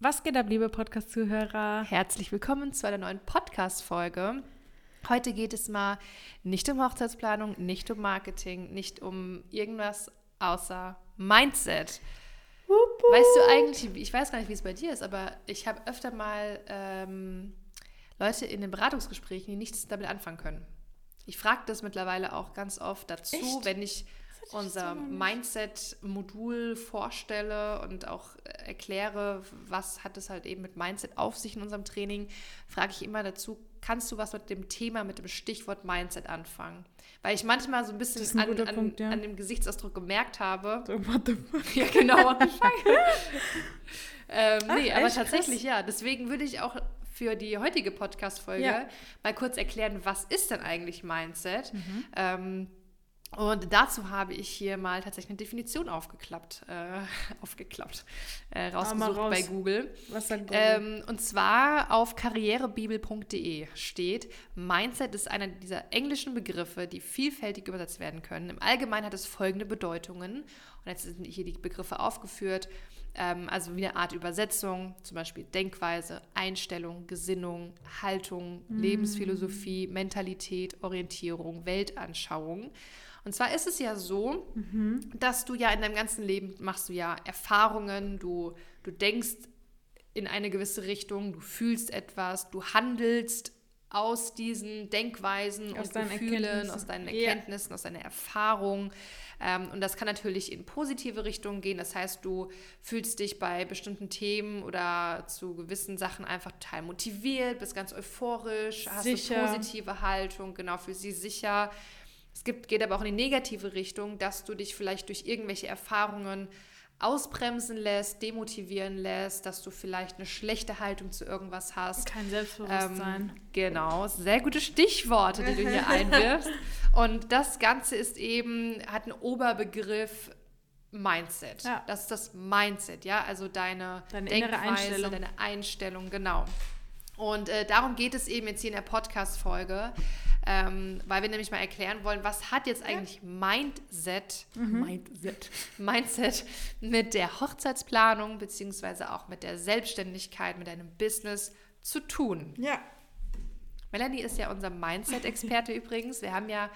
Was geht ab, liebe Podcast-Zuhörer? Herzlich willkommen zu einer neuen Podcast-Folge. Heute geht es mal nicht um Hochzeitsplanung, nicht um Marketing, nicht um irgendwas außer Mindset. Weißt du eigentlich, ich weiß gar nicht, wie es bei dir ist, aber ich habe öfter mal ähm, Leute in den Beratungsgesprächen, die nichts damit anfangen können. Ich frage das mittlerweile auch ganz oft dazu, Echt? wenn ich unser Mindset-Modul vorstelle und auch äh, erkläre, was hat es halt eben mit Mindset auf sich in unserem Training, frage ich immer dazu, kannst du was mit dem Thema, mit dem Stichwort Mindset anfangen? Weil ich manchmal so ein bisschen ein an, an, Punkt, ja. an dem Gesichtsausdruck gemerkt habe, So, what the fuck? ja, genau. What the fuck? ähm, Ach, nee, aber tatsächlich ja. Deswegen würde ich auch für die heutige Podcast-Folge Ja. mal kurz erklären, was ist denn eigentlich Mindset? Mhm. Ähm, und dazu habe ich hier mal tatsächlich eine Definition aufgeklappt, äh, aufgeklappt, äh, rausgesucht raus. bei Google. Was sagt Google? Ähm, und zwar auf karrierebibel.de steht, Mindset ist einer dieser englischen Begriffe, die vielfältig übersetzt werden können. Im Allgemeinen hat es folgende Bedeutungen. Und jetzt sind hier die Begriffe aufgeführt. Ähm, also wie eine Art Übersetzung, zum Beispiel Denkweise, Einstellung, Gesinnung, Haltung, Lebensphilosophie, Mentalität, Orientierung, Weltanschauung. Und zwar ist es ja so, dass du ja in deinem ganzen Leben machst du ja Erfahrungen, du, du denkst in eine gewisse Richtung, du fühlst etwas, du handelst aus diesen Denkweisen Aus und deinen Gefühlen, aus deinen. Erkenntnissen, aus deiner Erfahrung. Ähm, und das kann natürlich in positive Richtungen gehen. Das heißt, du fühlst dich bei bestimmten Themen oder zu gewissen Sachen einfach total motiviert, bist ganz euphorisch, hast Sicher. eine positive Haltung, genau, für sie sicher. Es gibt, geht aber auch in die negative Richtung, dass du dich vielleicht durch irgendwelche Erfahrungen ausbremsen lässt, demotivieren lässt, dass du vielleicht eine schlechte Haltung zu irgendwas hast. Kein Selbstbewusstsein. Ähm, genau, sehr gute Stichworte, die du hier einwirfst. Und das Ganze ist eben, hat einen Oberbegriff Mindset. Ja. Das ist das Mindset, ja, also deine, Deine innere Denkweise, Einstellung. deine Einstellung, genau. Und äh, darum geht es eben jetzt hier in der Podcast-Folge, ähm, weil wir nämlich mal erklären wollen, was hat jetzt eigentlich Mindset, Mhm. Mindset, Mindset mit der Hochzeitsplanung beziehungsweise auch mit der Selbstständigkeit, mit deinem Business zu tun. Ja. Melanie ist ja unser Mindset-Experte übrigens. Wir haben ja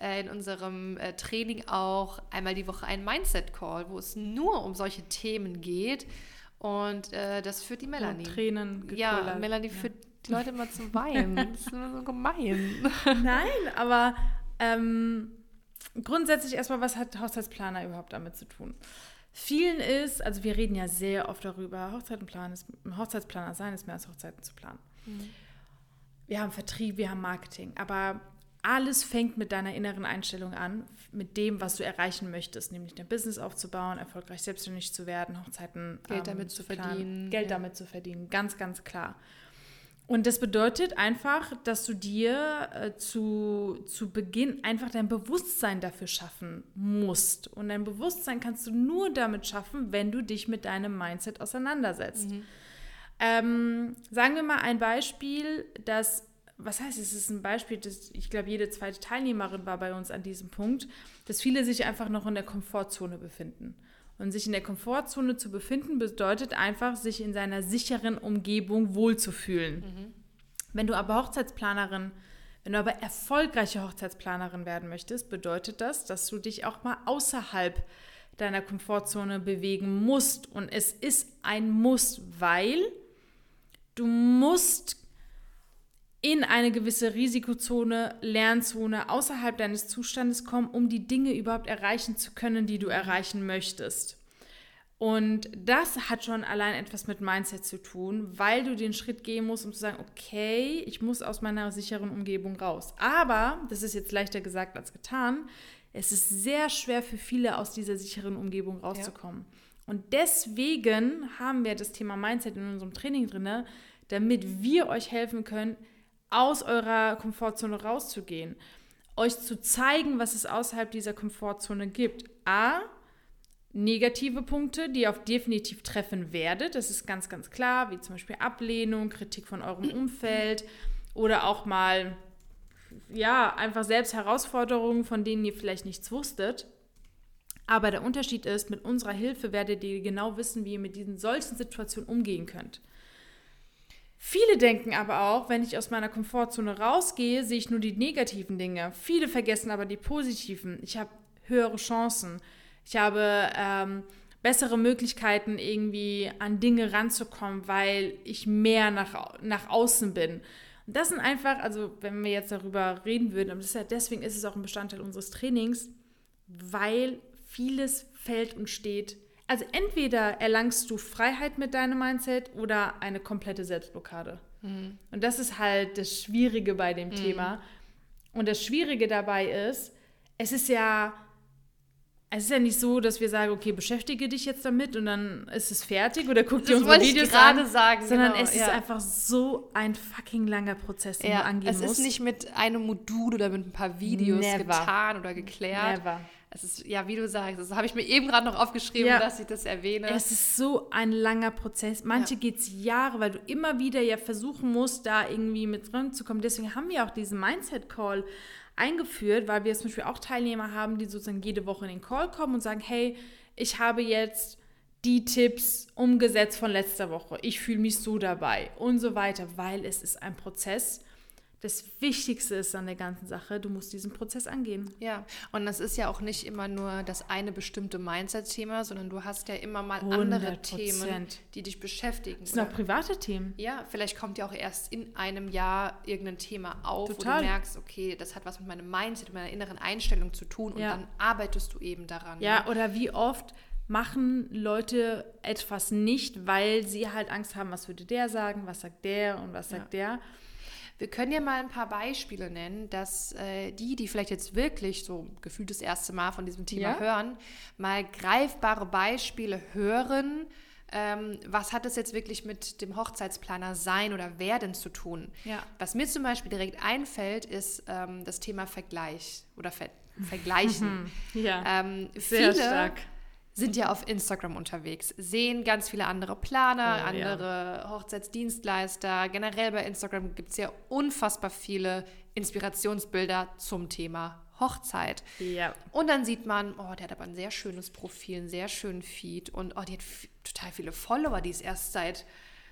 äh, in unserem äh, Training auch einmal die Woche einen Mindset-Call, wo es nur um solche Themen geht. Und äh, das führt die Melanie. Tränen ja, gequillert. Melanie führt die Leute immer zum Weinen. Das ist immer so gemein. Nein, aber ähm, grundsätzlich erstmal, was hat Hochzeitsplaner überhaupt damit zu tun? Vielen ist, also wir reden ja sehr oft darüber, Hochzeiten planen ist, Hochzeitsplaner sein ist mehr als Hochzeiten zu planen. Wir haben Vertrieb, wir haben Marketing, aber alles fängt mit deiner inneren Einstellung an, mit dem, was du erreichen möchtest, nämlich dein Business aufzubauen, erfolgreich selbstständig zu werden, Hochzeiten Geld damit zu planen, verdienen, Geld ja. damit zu verdienen, ganz, ganz klar. Und das bedeutet einfach, dass du dir äh, zu, zu Beginn einfach dein Bewusstsein dafür schaffen musst. Und dein Bewusstsein kannst du nur damit schaffen, wenn du dich mit deinem Mindset auseinandersetzt. Ähm, sagen wir mal ein Beispiel, das, was heißt, es ist ein Beispiel, das, ich glaube, jede zweite Teilnehmerin war bei uns an diesem Punkt, dass viele sich einfach noch in der Komfortzone befinden. Und sich in der Komfortzone zu befinden, bedeutet einfach, sich in seiner sicheren Umgebung wohlzufühlen. Wenn du aber Hochzeitsplanerin, wenn du aber erfolgreiche Hochzeitsplanerin werden möchtest, bedeutet das, dass du dich auch mal außerhalb deiner Komfortzone bewegen musst. Und es ist ein Muss, weil du musst in eine gewisse Risikozone, Lernzone außerhalb deines Zustandes kommen, um die Dinge überhaupt erreichen zu können, die du erreichen möchtest. Und das hat schon allein etwas mit Mindset zu tun, weil du den Schritt gehen musst, um zu sagen, okay, ich muss aus meiner sicheren Umgebung raus. Aber, das ist jetzt leichter gesagt als getan, es ist sehr schwer für viele aus dieser sicheren Umgebung rauszukommen. Und deswegen haben wir das Thema Mindset in unserem Training drin, damit wir euch helfen können, aus eurer Komfortzone rauszugehen, euch zu zeigen, was es außerhalb dieser Komfortzone gibt. A, negative Punkte, die ihr auf definitiv treffen werdet. Das ist ganz, ganz klar, wie zum Beispiel Ablehnung, Kritik von eurem Umfeld oder auch mal, ja, einfach selbst Herausforderungen, von denen ihr vielleicht nichts wusstet. Aber der Unterschied ist, mit unserer Hilfe werdet ihr genau wissen, wie ihr mit diesen solchen Situationen umgehen könnt. Viele denken aber auch, wenn ich aus meiner Komfortzone rausgehe, sehe ich nur die negativen Dinge. Viele vergessen aber die positiven. Ich habe höhere Chancen. Ich habe ähm, bessere Möglichkeiten, irgendwie an Dinge ranzukommen, weil ich mehr nach, nach außen bin. Und das sind einfach, also wenn wir jetzt darüber reden würden, und deswegen ist es auch ein Bestandteil unseres Trainings, weil vieles fällt und steht also entweder erlangst du Freiheit mit deinem Mindset oder eine komplette Selbstblockade. Mhm. Und das ist halt das Schwierige bei dem mhm. Thema. Und das Schwierige dabei ist, es ist ja, es ist ja nicht so, dass wir sagen, okay, beschäftige dich jetzt damit und dann ist es fertig oder guck dir das unsere Videos an, sagen, sondern genau, es ja. ist einfach so ein fucking langer Prozess, den ja, du angehen musst. Es ist nicht mit einem Modul oder mit ein paar Videos Never. getan oder geklärt. Never es ist, ja, wie du sagst, das habe ich mir eben gerade noch aufgeschrieben, ja. dass ich das erwähne. Es ist so ein langer Prozess. Manche ja. geht es Jahre, weil du immer wieder ja versuchen musst, da irgendwie mit dran zu kommen. Deswegen haben wir auch diesen Mindset-Call eingeführt, weil wir zum Beispiel auch Teilnehmer haben, die sozusagen jede Woche in den Call kommen und sagen, hey, ich habe jetzt die Tipps umgesetzt von letzter Woche. Ich fühle mich so dabei und so weiter, weil es ist ein Prozess das Wichtigste ist an der ganzen Sache, du musst diesen Prozess angehen. Ja, und das ist ja auch nicht immer nur das eine bestimmte Mindset-Thema, sondern du hast ja immer mal andere Themen, die dich beschäftigen. Das sind auch private Themen. Ja, vielleicht kommt ja auch erst in einem Jahr irgendein Thema auf, Total. wo du merkst, okay, das hat was mit meinem Mindset, meiner inneren Einstellung zu tun und ja. dann arbeitest du eben daran. Ja, ja, ne? oder wie oft machen Leute etwas nicht, weil sie halt Angst haben, was würde der sagen, was sagt der und was sagt ja. der. Wir können ja mal ein paar Beispiele nennen, dass äh, die, die vielleicht jetzt wirklich so gefühlt das erste Mal von diesem Thema ja? hören, mal greifbare Beispiele hören. Ähm, was hat es jetzt wirklich mit dem Hochzeitsplaner sein oder werden zu tun? Ja. Was mir zum Beispiel direkt einfällt, ist ähm, das Thema Vergleich oder Ver Vergleichen. ja, ähm, sehr viele, stark sind ja auf Instagram unterwegs, sehen ganz viele andere Planer, oh, andere ja. Hochzeitsdienstleister. Generell bei Instagram gibt es ja unfassbar viele Inspirationsbilder zum Thema Hochzeit. Ja. Und dann sieht man, oh, der hat aber ein sehr schönes Profil, einen sehr schönen Feed und oh, die hat total viele Follower, die ist erst seit,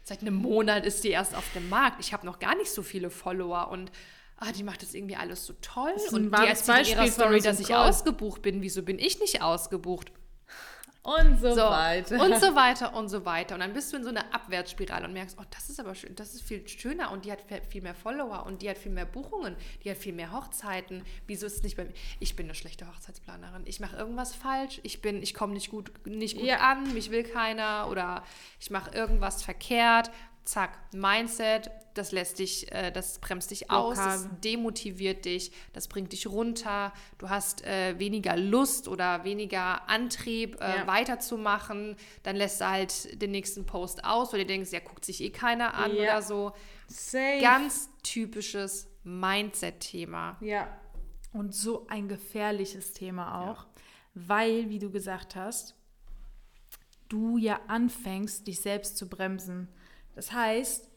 seit einem Monat ist die erst auf dem Markt. Ich habe noch gar nicht so viele Follower und ah, die macht das irgendwie alles so toll. Und die erzählt in ihrer Story, dass ich ausgebucht bin. Wieso bin ich nicht ausgebucht? Und so, so, weiter. Und so weiter und so weiter. Und dann bist du in so einer Abwärtsspirale und merkst, oh, das ist aber schön, das ist viel schöner und die hat viel mehr Follower und die hat viel mehr Buchungen, die hat viel mehr Hochzeiten. Wieso ist es nicht bei mir? Ich bin eine schlechte Hochzeitsplanerin. Ich mache irgendwas falsch. Ich bin, ich komme nicht gut, nicht gut ja. an, mich will keiner oder ich mache irgendwas verkehrt zack, Mindset, das lässt dich, äh, das bremst dich aus, das demotiviert dich, das bringt dich runter, du hast äh, weniger Lust oder weniger Antrieb, äh, ja. weiterzumachen, dann lässt du halt den nächsten Post aus, weil du denkst, ja, guckt sich eh keiner an ja. oder so. Safe. Ganz typisches Mindset-Thema. Ja. Und so ein gefährliches Thema auch, ja. weil, wie du gesagt hast, du ja anfängst, dich selbst zu bremsen. Das heißt,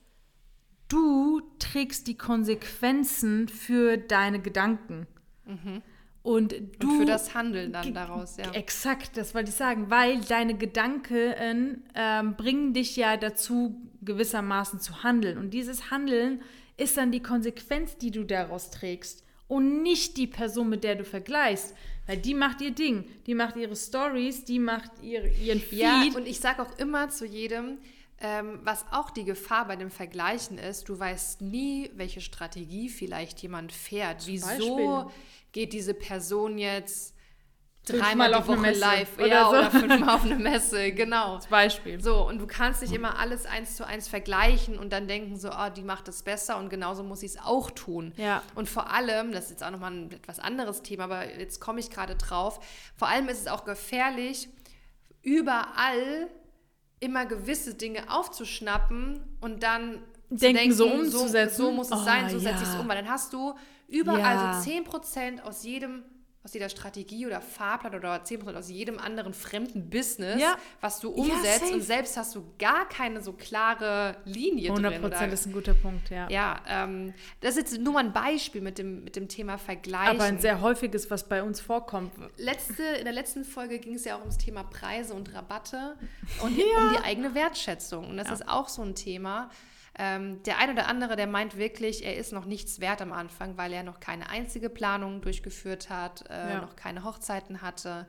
du trägst die Konsequenzen für deine Gedanken. Mhm. Und du. Und für das Handeln dann daraus, ja. Exakt, das wollte ich sagen, weil deine Gedanken ähm, bringen dich ja dazu, gewissermaßen zu handeln. Und dieses Handeln ist dann die Konsequenz, die du daraus trägst. Und nicht die Person, mit der du vergleichst. Weil die macht ihr Ding, die macht ihre Stories, die macht ihre, ihren Feed. Ja, und ich sage auch immer zu jedem, ähm, was auch die Gefahr bei dem Vergleichen ist, du weißt nie, welche Strategie vielleicht jemand fährt. Zum Wieso Beispiel. geht diese Person jetzt dreimal die Woche live oder, ja, so. oder fünfmal auf eine Messe, genau. Als Beispiel. So, und du kannst nicht immer alles eins zu eins vergleichen und dann denken so, oh, die macht es besser und genauso muss ich es auch tun. Ja. Und vor allem, das ist jetzt auch nochmal ein etwas anderes Thema, aber jetzt komme ich gerade drauf, vor allem ist es auch gefährlich, überall immer gewisse Dinge aufzuschnappen und dann denken, denken so umzusetzen. So, so muss es oh, sein, so ja. setze ich es um, weil dann hast du überall ja. so 10% aus jedem aus jeder Strategie oder Fahrplan oder 10% aus jedem anderen fremden Business, Ja. was du Ja, umsetzt safe. und selbst hast du gar keine so klare Linie 100 drin. Prozent Oder, ist ein guter Punkt, ja. ja, ähm, das ist jetzt nur mal ein Beispiel mit dem, mit dem Thema Vergleichen. Aber ein sehr häufiges, was bei uns vorkommt. Letzte, in der letzten Folge ging es ja auch ums Thema Preise und Rabatte und um die eigene Wertschätzung. Und das Ja. ist auch so ein Thema. Ähm, der ein oder andere, der meint wirklich, er ist noch nichts wert am Anfang, weil er noch keine einzige Planung durchgeführt hat, äh, Ja. noch keine Hochzeiten hatte.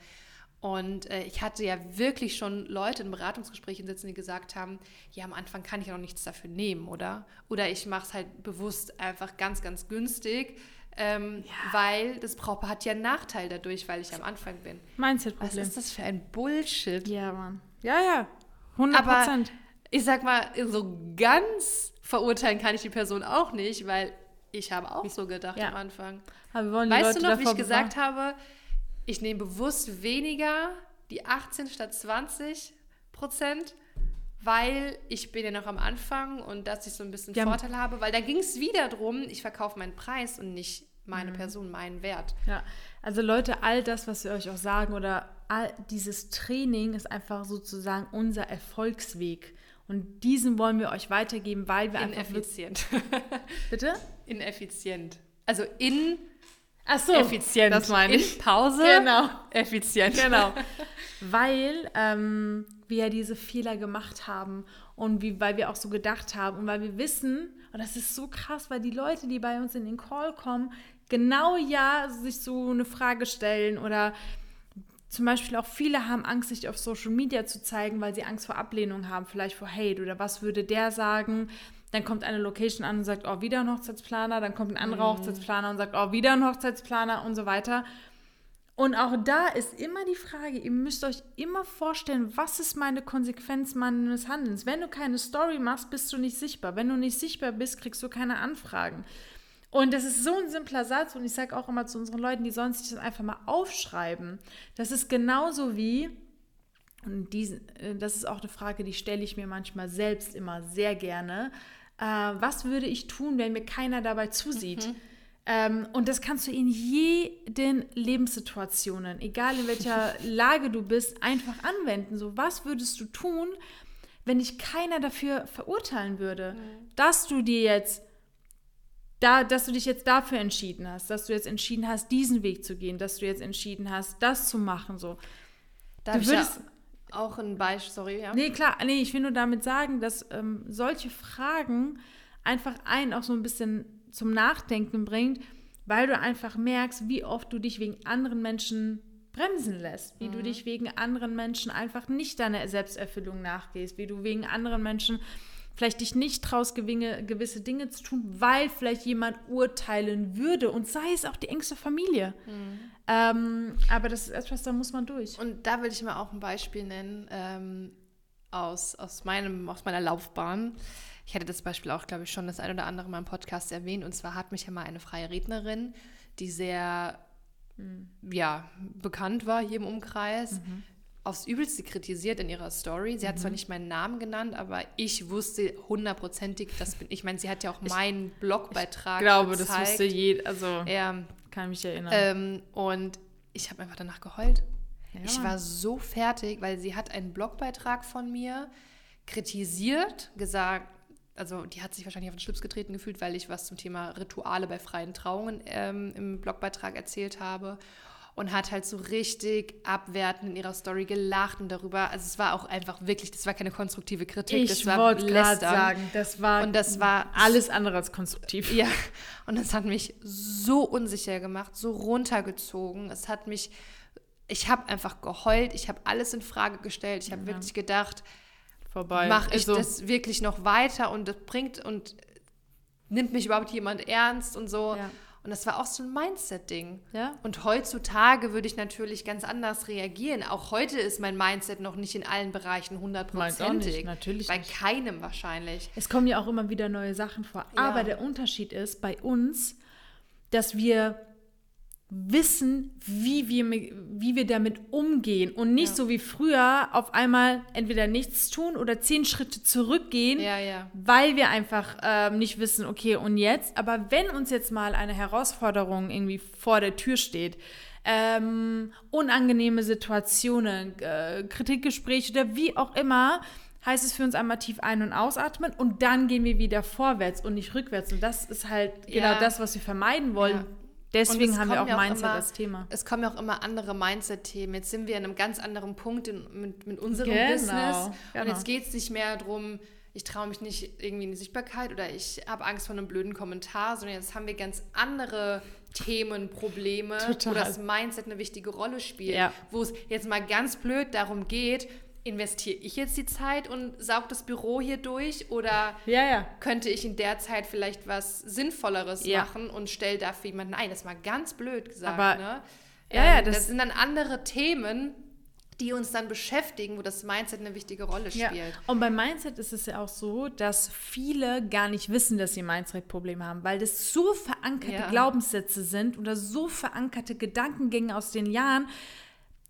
Und äh, ich hatte ja wirklich schon Leute in Beratungsgesprächen sitzen, die gesagt haben, ja, am Anfang kann ich ja noch nichts dafür nehmen, oder? Oder ich mache es halt bewusst einfach ganz, ganz günstig, ähm, weil das Brautpaar hat ja einen Nachteil dadurch, weil ich am Anfang bin. Was Mindset-Problem. ist das für ein Bullshit? Ja, Mann. Ja, ja. 100 Aber Prozent. Ich sag mal, so ganz verurteilen kann ich die Person auch nicht, weil ich habe auch so gedacht Ja. am Anfang. Weißt Leute du noch, wie ich gesagt habe, ich nehme bewusst weniger die 18 statt 20 Prozent, weil ich bin ja noch am Anfang und dass ich so ein bisschen Ja. Vorteil habe, weil da ging es wieder drum, ich verkaufe meinen Preis und nicht Mhm. meine Person, meinen Wert. Ja, also Leute, all das, was wir euch auch sagen oder all dieses Training ist einfach sozusagen unser Erfolgsweg. Und diesen wollen wir euch weitergeben, weil wir einfach wirklich, Ineffizient. bitte? Ineffizient. Also in Ach so, effizient. Das meine ich. In Pause. Genau. Effizient. Genau. weil ähm, wir ja diese Fehler gemacht haben und wie, weil wir auch so gedacht haben und weil wir wissen, und das ist so krass, weil die Leute, die bei uns in den Call kommen, genau ja sich so eine Frage stellen oder zum Beispiel auch viele haben Angst, sich auf Social Media zu zeigen, weil sie Angst vor Ablehnung haben, vielleicht vor Hate oder was würde der sagen. Dann kommt eine Location an und sagt, oh, wieder ein Hochzeitsplaner. Dann kommt ein anderer Hochzeitsplaner und sagt, oh, wieder ein Hochzeitsplaner und so weiter. Und auch da ist immer die Frage, ihr müsst euch immer vorstellen, was ist meine Konsequenz meines Handelns? Wenn du keine Story machst, bist du nicht sichtbar. Wenn du nicht sichtbar bist, kriegst du keine Anfragen. Und das ist so ein simpler Satz und ich sage auch immer zu unseren Leuten, die sollen sich das einfach mal aufschreiben. Das ist genauso wie, und diesen, äh, das ist auch eine Frage, die stelle ich mir manchmal selbst immer sehr gerne. Äh, was würde ich tun, wenn mir keiner dabei zusieht? Ähm, und das kannst du in jeden Lebenssituationen, egal in welcher Lage du bist, einfach anwenden. So, was würdest du tun, wenn dich keiner dafür verurteilen würde, dass du dir jetzt da, dass du dich jetzt dafür entschieden hast, dass du jetzt entschieden hast, diesen Weg zu gehen, dass du jetzt entschieden hast, das zu machen, so. Da Du ich ja würdest- auch ein Beispiel, sorry, ja. Nee, klar, nee, ich will nur damit sagen, dass ähm, solche Fragen einfach einen auch so ein bisschen zum Nachdenken bringt, weil du einfach merkst, wie oft du dich wegen anderen Menschen bremsen lässt, wie du dich wegen anderen Menschen einfach nicht deiner Selbsterfüllung nachgehst, wie du wegen anderen Menschen vielleicht dich nicht traust, gewinge- gewisse Dinge zu tun, weil vielleicht jemand urteilen würde und sei es auch die engste Familie. Ähm, aber das ist etwas, da muss man durch. Und da will ich mal auch ein Beispiel nennen ähm, aus, aus, meinem, aus meiner Laufbahn. Ich hatte das Beispiel auch, glaube ich, schon das ein oder andere Mal im Podcast erwähnt. Und zwar hat mich ja mal eine freie Rednerin, die sehr ja, bekannt war hier im Umkreis, aufs Übelste kritisiert in ihrer Story. Sie hat zwar nicht meinen Namen genannt, aber ich wusste hundertprozentig, das bin ich. meine, sie hat ja auch meinen Blogbeitrag Ich glaube, das gezeigt. wusste jeder, also Ja, kann mich erinnern. ähm, und ich habe einfach danach geheult. Ja, ich war so fertig, weil sie hat einen Blogbeitrag von mir kritisiert, gesagt, also die hat sich wahrscheinlich auf den Schlips getreten gefühlt, weil ich was zum Thema Rituale bei freien Trauungen ähm, im Blogbeitrag erzählt habe und hat halt so richtig abwertend in ihrer Story gelacht und darüber, also es war auch einfach wirklich, das war keine konstruktive Kritik, das ich war wollte gerade Lästern. sagen, das war, Und das war alles andere als konstruktiv. ja, und das hat mich so unsicher gemacht, so runtergezogen. Es hat mich, ich habe einfach geheult, ich habe alles in Frage gestellt. Ich habe wirklich gedacht, Vorbei. mache ich Also, das wirklich noch weiter und das bringt und nimmt mich überhaupt jemand ernst und so. Ja. Und das war auch so ein Mindset-Ding. Ja. Und heutzutage würde ich natürlich ganz anders reagieren. Auch heute ist mein Mindset noch nicht in allen Bereichen hundertprozentig. natürlich Bei nicht. keinem wahrscheinlich. Es kommen ja auch immer wieder neue Sachen vor. Ja. Aber der Unterschied ist bei uns, dass wir wissen, wie wir, wie wir damit umgehen und nicht Ja. so wie früher auf einmal entweder nichts tun oder zehn Schritte zurückgehen, Ja, ja. weil wir einfach ähm, nicht wissen, okay, und jetzt? Aber wenn uns jetzt mal eine Herausforderung irgendwie vor der Tür steht, ähm, unangenehme Situationen, äh, Kritikgespräche oder wie auch immer, heißt es für uns einmal tief ein- und ausatmen und dann gehen wir wieder vorwärts und nicht rückwärts. Und das ist halt Ja. genau das, was wir vermeiden wollen. Ja. Deswegen Und es haben wir auch ja auch Mindset immer- als Thema. Es kommen ja auch immer andere Mindset-Themen. Jetzt sind wir an einem ganz anderen Punkt in, mit, mit unserem Genau, Business. Und genau. jetzt geht es nicht mehr darum, ich traue mich nicht irgendwie in die Sichtbarkeit oder ich habe Angst vor einem blöden Kommentar, sondern jetzt haben wir ganz andere Themen, Probleme, Total. wo das Mindset eine wichtige Rolle spielt. Ja. Wo es jetzt mal ganz blöd darum geht, investiere ich jetzt die Zeit und saug das Büro hier durch oder Ja, ja. könnte ich in der Zeit vielleicht was Sinnvolleres Ja. machen und stelle dafür jemanden ein. Das ist mal ganz blöd gesagt. Aber- ne? Ähm, das- das, sind dann andere Themen, die uns dann beschäftigen, wo das Mindset eine wichtige Rolle spielt. Und beim Mindset ist es ja auch so, dass viele gar nicht wissen, dass sie Mindset-Probleme haben, weil das so verankerte. Glaubenssätze sind oder so verankerte Gedankengänge aus den Jahren,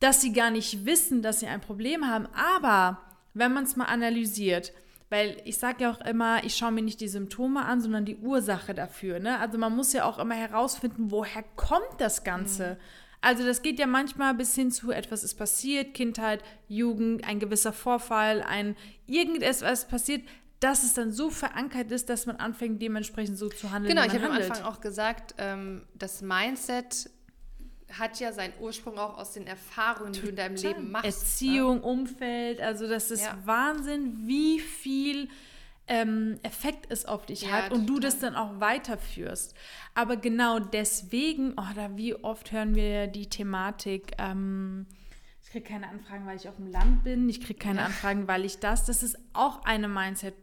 dass sie gar nicht wissen, dass sie ein Problem haben. Aber wenn man es mal analysiert, weil ich sage ja auch immer, ich schaue mir nicht die Symptome an, sondern die Ursache dafür. Ne? Also man muss ja auch immer herausfinden, woher kommt das Ganze. Also das geht ja manchmal bis hin zu etwas ist passiert, Kindheit, Jugend, ein gewisser Vorfall, ein irgendetwas passiert, dass es dann so verankert ist, dass man anfängt dementsprechend so zu handeln. Genau, ich habe am. Anfang auch gesagt, ähm, das Mindset hat ja seinen Ursprung auch aus den Erfahrungen, die du in deinem Leben machst. ne? Erziehung, Umfeld, also das ist Ja. Wahnsinn, wie viel ähm, Effekt es auf dich Ja, hat und du das dann auch weiterführst. Aber genau deswegen, oh, da wie oft hören wir die Thematik, ähm, ich kriege keine Anfragen, weil ich auf dem Land bin, ich kriege keine Anfragen, weil ich das, das ist auch eine Mindset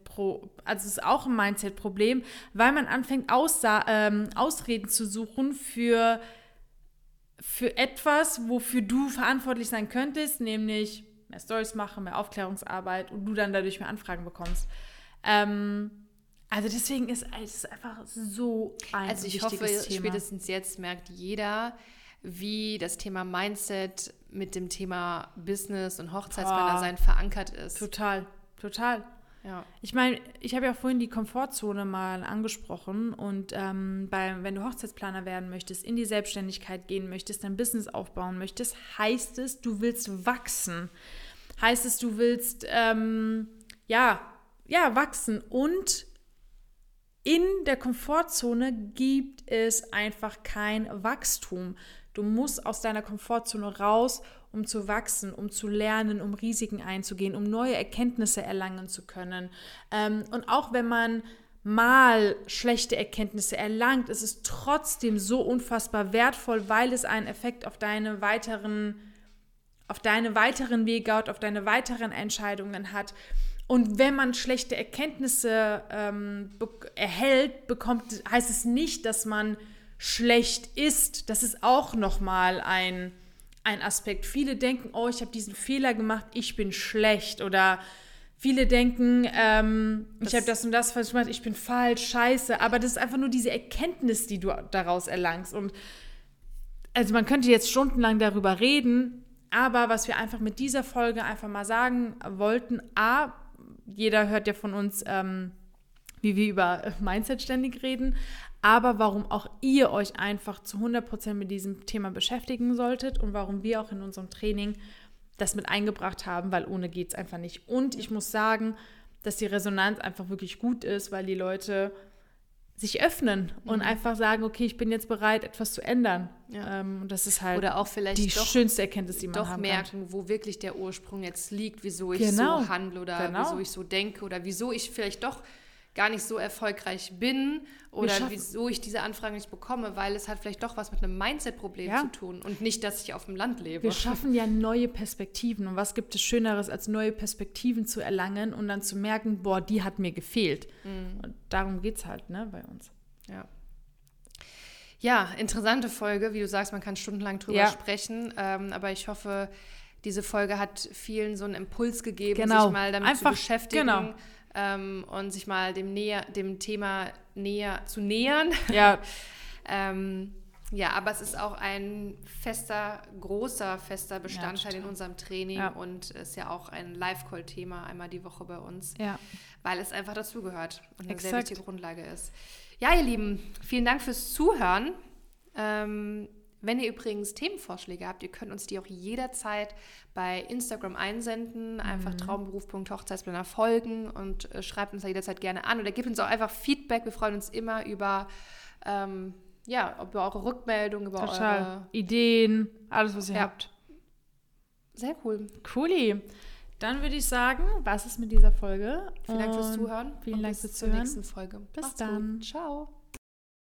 also es ist auch ein Mindset-Problem, weil man anfängt Aussa ähm, Ausreden zu suchen für für etwas, wofür du verantwortlich sein könntest, nämlich mehr Stories machen, mehr Aufklärungsarbeit und du dann dadurch mehr Anfragen bekommst. Ähm, also deswegen ist es einfach so ein Also ich hoffe, Thema. spätestens jetzt merkt jeder, wie das Thema Mindset mit dem Thema Business und Hochzeitsplaner Boah. sein verankert ist. Total, total. Ja. Ich meine, ich habe ja vorhin die Komfortzone mal angesprochen und ähm, bei, wenn du Hochzeitsplaner werden möchtest, in die Selbstständigkeit gehen möchtest, dein Business aufbauen möchtest, heißt es, du willst wachsen. Heißt es, du willst, ähm, ja, ja, wachsen und in der Komfortzone gibt es einfach kein Wachstum. Du musst aus deiner Komfortzone raus, um zu wachsen, um zu lernen, um Risiken einzugehen, um neue Erkenntnisse erlangen zu können. Ähm, und auch wenn man mal schlechte Erkenntnisse erlangt, ist es trotzdem so unfassbar wertvoll, weil es einen Effekt auf deine weiteren, auf deine weiteren Wege hat, auf deine weiteren Entscheidungen hat. Und wenn man schlechte Erkenntnisse ähm, be erhält, bekommt, heißt es nicht, dass man schlecht ist. Das ist auch nochmal ein, ein Aspekt. Viele denken, oh, ich habe diesen Fehler gemacht, ich bin schlecht. Oder viele denken, ähm, ich habe das und das falsch gemacht, ich bin falsch, scheiße. Aber das ist einfach nur diese Erkenntnis, die du daraus erlangst. Und also man könnte jetzt stundenlang darüber reden, aber was wir einfach mit dieser Folge einfach mal sagen wollten, a, jeder hört ja von uns, ähm, wie wir über Mindset ständig reden, aber warum auch ihr euch einfach zu 100% mit diesem Thema beschäftigen solltet und warum wir auch in unserem Training das mit eingebracht haben, weil ohne geht es einfach nicht. Und ich muss sagen, dass die Resonanz einfach wirklich gut ist, weil die Leute sich öffnen und einfach sagen, okay, ich bin jetzt bereit, etwas zu ändern. Ja. Ähm, und das ist halt Oder auch vielleicht die doch, schönste Erkenntnis, die man doch haben merken, wo wirklich der Ursprung jetzt liegt, wieso ich Genau. so handle oder Genau. wieso ich so denke oder wieso ich vielleicht doch gar nicht so erfolgreich bin oder wieso ich diese Anfragen nicht bekomme, weil es hat vielleicht doch was mit einem Mindset-Problem Ja. zu tun und nicht, dass ich auf dem Land lebe. Wir schaffen ja neue Perspektiven. Und was gibt es Schöneres, als neue Perspektiven zu erlangen und dann zu merken, boah, die hat mir gefehlt. Mhm. Und darum geht es halt ne, bei uns. Ja. Ja, interessante Folge. Wie du sagst, man kann stundenlang drüber Ja. sprechen. Ähm, aber ich hoffe, diese Folge hat vielen so einen Impuls gegeben, Genau. sich mal damit Einfach- zu beschäftigen genau. Ähm, und sich mal dem, näher, dem Thema näher zu nähern. Ja, ähm, ja, aber es ist auch ein fester, großer, fester Bestandteil total. in unserem Training Ja. und ist ja auch ein Live-Call-Thema einmal die Woche bei uns ja. weil es einfach dazugehört und eine sehr Exakt. wichtige Grundlage ist. Ja, ihr Lieben, vielen Dank fürs Zuhören. Ähm, wenn ihr übrigens Themenvorschläge habt, ihr könnt uns die auch jederzeit bei Instagram einsenden. Einfach Mhm. traumberuf.hochzeitsplaner folgen und äh, schreibt uns da jederzeit gerne an. Oder gebt uns auch einfach Feedback. Wir freuen uns immer über, ähm, ja, über eure Rückmeldung, über Total. eure. Ideen, alles, was ihr Ja. habt. Sehr cool. Cooli. Dann würde ich sagen, was ist mit dieser Folge? Vielen Dank fürs Zuhören. Vielen Dank bis fürs zur Zuhören. nächsten Folge. Bis Macht's dann. Gut. Ciao.